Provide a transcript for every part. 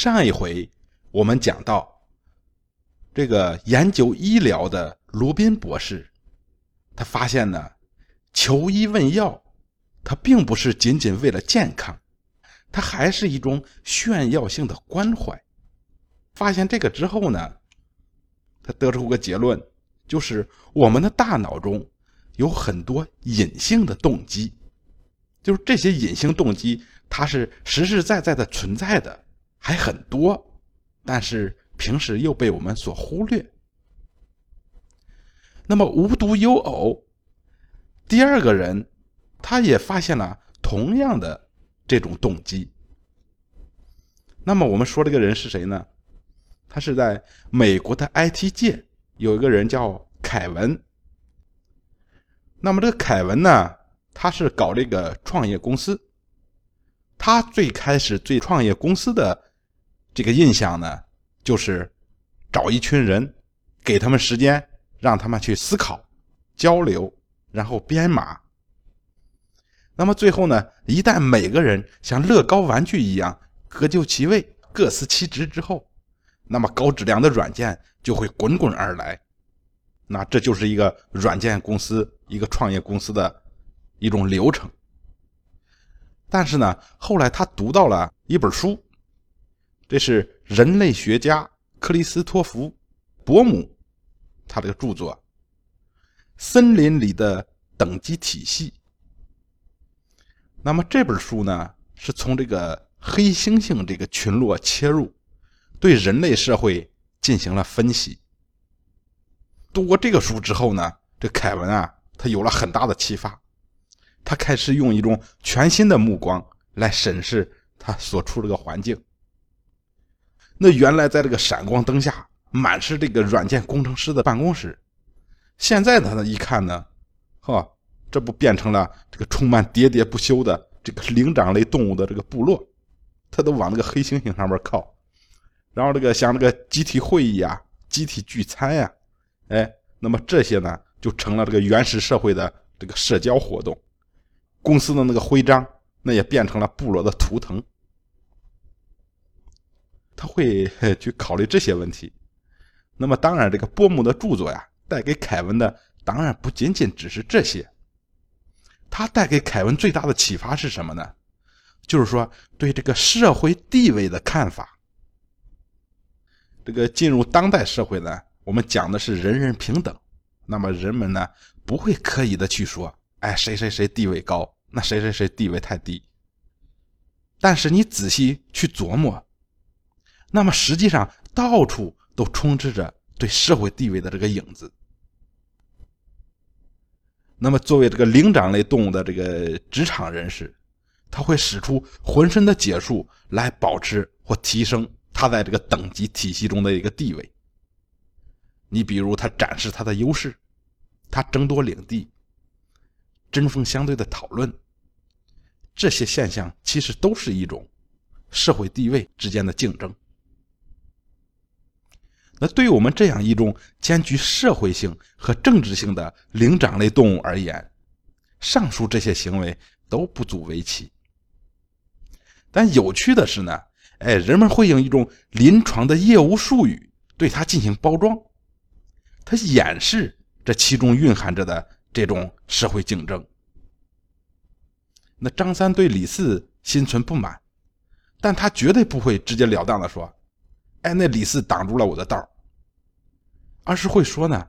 上一回我们讲到，这个研究医疗的罗宾博士，他发现呢，求医问药，它并不是仅仅为了健康，它还是一种炫耀性的关怀。发现这个之后呢，他得出个结论，就是我们的大脑中有很多隐性的动机，就是这些隐性动机，它是实实在在的存在的。还很多，但是平时又被我们所忽略。那么无独有偶，第二个人他也发现了同样的这种动机。那么我们说这个人是谁呢？他是在美国的 IT 界有一个人叫凯文。那么这个凯文呢，他是搞这个创业公司。他最开始对创业公司的。这个印象呢，就是找一群人，给他们时间，让他们去思考、交流，然后编码。那么最后呢，一旦每个人像乐高玩具一样各就其位、各司其职之后，那么高质量的软件就会滚滚而来。那这就是一个软件公司、一个创业公司的一种流程。但是呢，后来他读到了一本书。这是人类学家克里斯托弗·伯姆他这个著作《森林里的等级体系》。那么这本书呢，是从这个黑猩猩这个群落切入，对人类社会进行了分析。读过这个书之后呢，这凯文啊，他有了很大的启发，他开始用一种全新的目光来审视他所处这个环境。那原来在这个闪光灯下满是这个软件工程师的办公室，现在他呢一看呢，哈，这不变成了这个充满喋喋不休的这个灵长类动物的这个部落，他都往那个黑猩猩上面靠，然后这个像这个集体会议啊、集体聚餐呀，哎，那么这些呢就成了这个原始社会的这个社交活动，公司的那个徽章那也变成了部落的图腾。他会 去考虑这些问题。那么，当然，这个波姆的著作呀，带给凯文的当然不仅仅只是这些。他带给凯文最大的启发是什么呢？就是说，对这个社会地位的看法。这个进入当代社会呢，我们讲的是人人平等。那么，人们呢不会刻意的去说，哎，谁谁谁地位高，那谁谁谁地位太低。但是你仔细去琢磨。那么实际上，到处都充斥着对社会地位的这个影子。那么，作为这个灵长类动物的这个职场人士，他会使出浑身的解数来保持或提升他在这个等级体系中的一个地位。你比如，他展示他的优势，他争夺领地，针锋相对的讨论，这些现象其实都是一种社会地位之间的竞争。那对于我们这样一种兼具社会性和政治性的灵长类动物而言，上述这些行为都不足为奇。但有趣的是呢，哎，人们会用一种临床的业务术语对它进行包装，它掩饰这其中蕴含着的这种社会竞争。那张三对李四心存不满，但他绝对不会直截了当的说。哎，那李四挡住了我的道而是会说呢，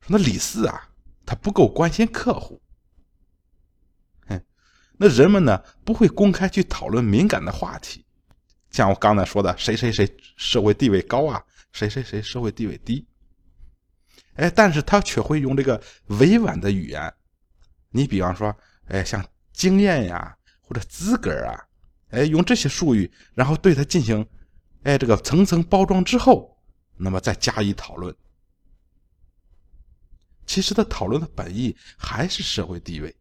说那李四啊，他不够关心客户。哼，那人们呢不会公开去讨论敏感的话题，像我刚才说的，谁谁谁社会地位高啊，谁谁谁社会地位低。哎，但是他却会用这个委婉的语言，你比方说，哎，像经验呀或者资格啊，哎，用这些术语，然后对他进行。哎，这个层层包装之后，那么再加以讨论。其实他讨论的本意还是社会地位。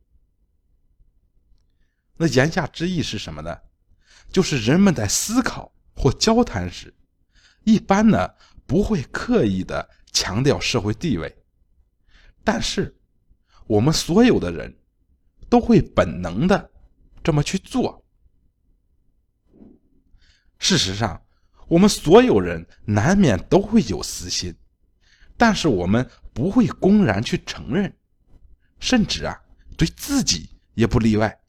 那言下之意是什么呢？就是人们在思考或交谈时，一般呢不会刻意的强调社会地位，但是我们所有的人都会本能的这么去做。事实上。我们所有人难免都会有私心，但是我们不会公然去承认，甚至啊，对自己也不例外。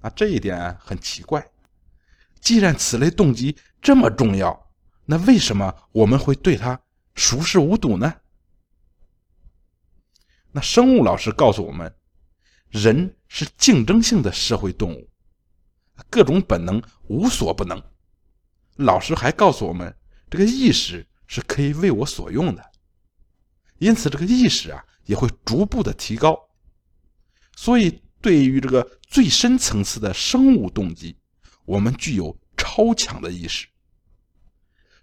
啊，这一点很奇怪。既然此类动机这么重要，那为什么我们会对它熟视无睹呢？那生物老师告诉我们，人是竞争性的社会动物，各种本能无所不能。老师还告诉我们，这个意识是可以为我所用的，因此这个意识啊也会逐步的提高。所以，对于这个最深层次的生物动机，我们具有超强的意识。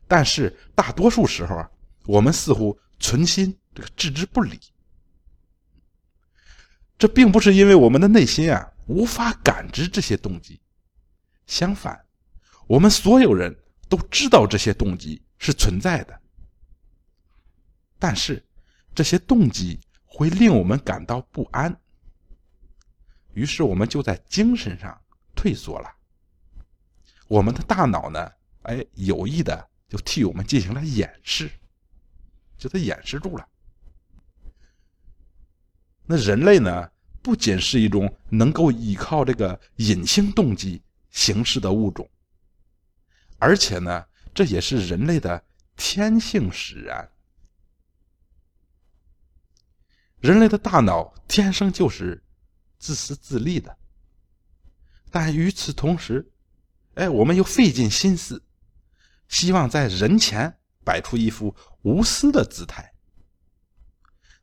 但是大多数时候啊，我们似乎存心这个置之不理。这并不是因为我们的内心啊无法感知这些动机，相反，我们所有人都知道这些动机是存在的。但是这些动机会令我们感到不安，于是我们就在精神上退缩了。我们的大脑呢，哎，有意的就替我们进行了掩饰，就它掩饰住了。那人类呢，不仅是一种能够依靠这个隐性动机形式的物种，而且呢，这也是人类的天性使然。人类的大脑天生就是自私自利的，但与此同时，哎，我们又费尽心思，希望在人前摆出一副无私的姿态。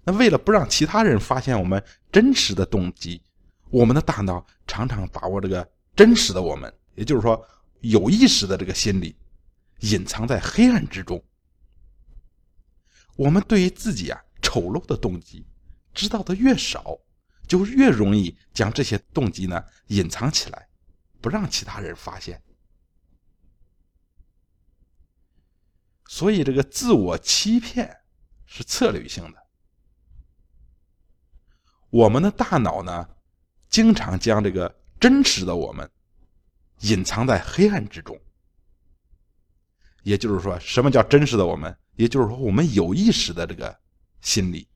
那为了不让其他人发现我们真实的动机，我们的大脑常常把握这个真实的我们，也就是说有意识的这个心理，隐藏在黑暗之中。我们对于自己啊丑陋的动机知道的越少，就越容易将这些动机呢隐藏起来，不让其他人发现。所以这个自我欺骗是策略性的。我们的大脑呢，经常将这个真实的我们隐藏在黑暗之中。也就是说，什么叫真实的我们？也就是说，我们有意识的这个心理，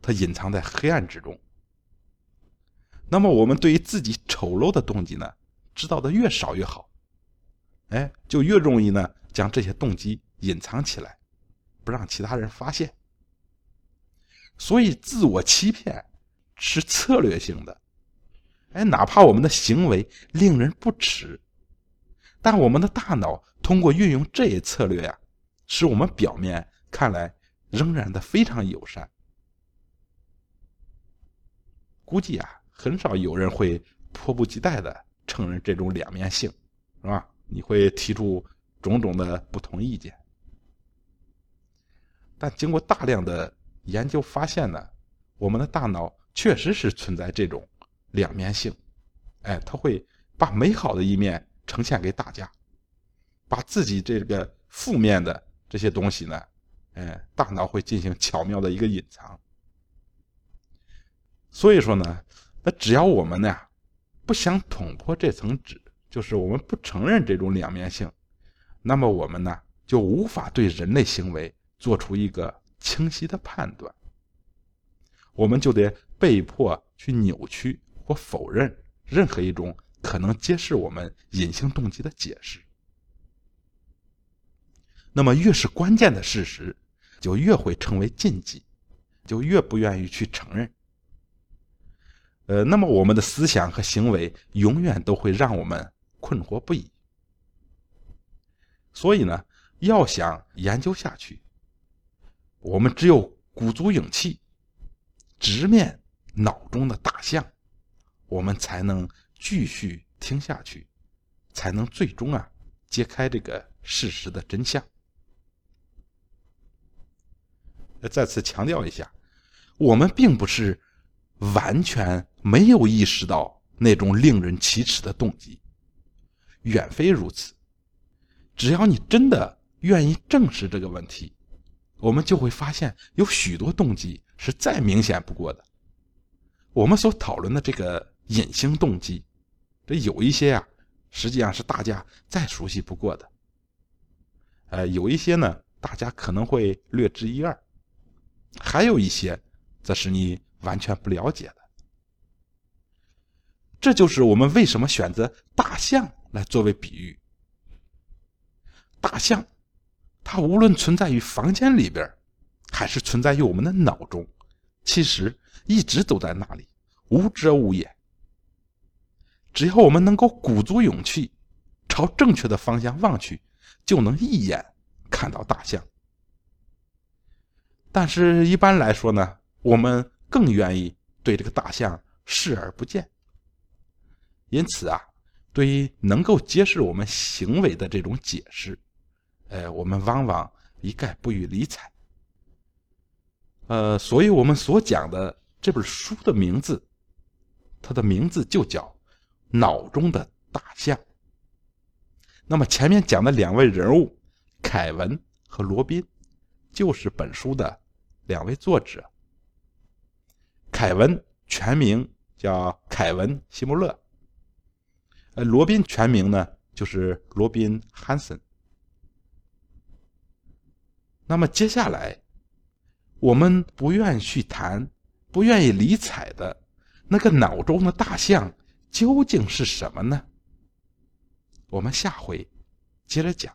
它隐藏在黑暗之中。那么，我们对于自己丑陋的动机呢，知道的越少越好，哎，就越容易呢将这些动机隐藏起来，不让其他人发现。所以，自我欺骗。是策略性的，哎，哪怕我们的行为令人不齿，但我们的大脑通过运用这一策略呀，使我们表面看来仍然的非常友善。估计啊，很少有人会迫不及待的承认这种两面性，是吧？你会提出种种的不同意见，但经过大量的研究发现呢，我们的大脑。确实是存在这种两面性，哎，他会把美好的一面呈现给大家，把自己这个负面的这些东西呢，哎，大脑会进行巧妙的一个隐藏。所以说呢，那只要我们呢不想捅破这层纸，就是我们不承认这种两面性，那么我们呢就无法对人类行为做出一个清晰的判断。我们就得被迫去扭曲或否认任何一种可能揭示我们隐性动机的解释。那么，越是关键的事实，就越会成为禁忌，就越不愿意去承认。呃，那么我们的思想和行为永远都会让我们困惑不已。所以呢，要想研究下去，我们只有鼓足勇气。直面脑中的大象，我们才能继续听下去，才能最终啊揭开这个事实的真相。再次强调一下，我们并不是完全没有意识到那种令人启齿的动机，远非如此。只要你真的愿意正视这个问题，我们就会发现有许多动机。是再明显不过的。我们所讨论的这个隐性动机，这有一些啊实际上是大家再熟悉不过的。呃，有一些呢，大家可能会略知一二，还有一些，则是你完全不了解的。这就是我们为什么选择大象来作为比喻。大象，它无论存在于房间里边，还是存在于我们的脑中，其实一直都在那里，无遮无掩。只要我们能够鼓足勇气，朝正确的方向望去，就能一眼看到大象。但是，一般来说呢，我们更愿意对这个大象视而不见。因此啊，对于能够揭示我们行为的这种解释，呃，我们往往一概不予理睬。呃，所以我们所讲的这本书的名字，它的名字就叫《脑中的大象》。那么前面讲的两位人物，凯文和罗宾，就是本书的两位作者。凯文全名叫凯文·希穆勒。呃，罗宾全名呢就是罗宾·汉森。那么接下来，我们不愿去谈、不愿意理睬的那个脑中的大象究竟是什么呢？我们下回接着讲。